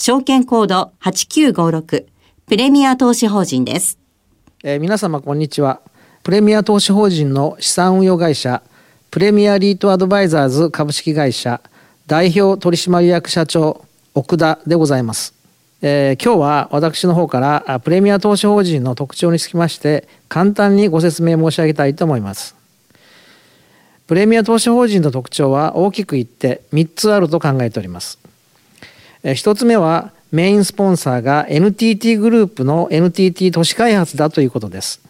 証券コード8956プレミア投資法人です。えー、皆様こんにちは。プレミア投資法人の資産運用会社プレミアリートアドバイザーズ株式会社代表取締役社長奥田でございます。えー、今日は私の方からプレミア投資法人の特徴につきまして簡単にご説明申し上げたいと思います。プレミア投資法人の特徴は大きく言って3つあると考えております。えー、1つ目はメインスポンサーが NTT グループの NTT 都市開発だということです。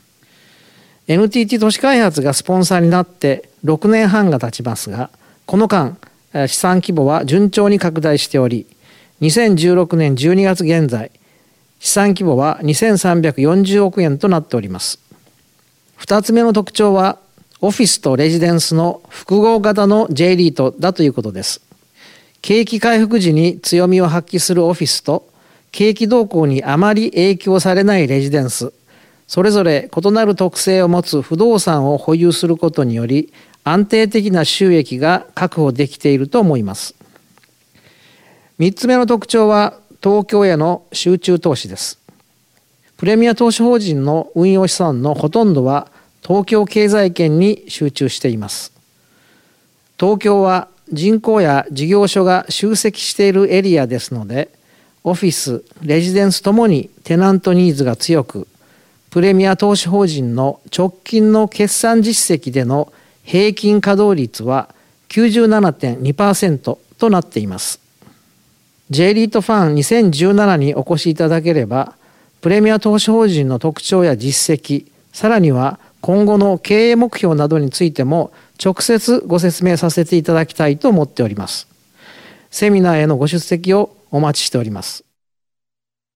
NTT 都市開発がスポンサーになって6年半が経ちますが、この間、資産規模は順調に拡大しており、2016年12月現在、資産規模は2340億円となっております。2つ目の特徴は、オフィスとレジデンスの複合型の J リートだということです。景気回復時に強みを発揮するオフィスと、景気動向にあまり影響されないレジデンス、それぞれ異なる特性を持つ不動産を保有することにより、安定的な収益が確保できていると思います。3つ目の特徴は東京への集中投資です。プレミア投資法人の運用資産のほとんどは東京経済圏に集中しています。東京は人口や事業所が集積しているエリアですので、オフィス、レジデンスともにテナントニーズが強く、プレミア投資法人の直近の決算実績での平均稼働率は97.2%となっています。J リートファン2017にお越しいただければ、プレミア投資法人の特徴や実績、さらには今後の経営目標などについても直接ご説明させていただきたいと思っております。セミナーへのご出席をお待ちしております。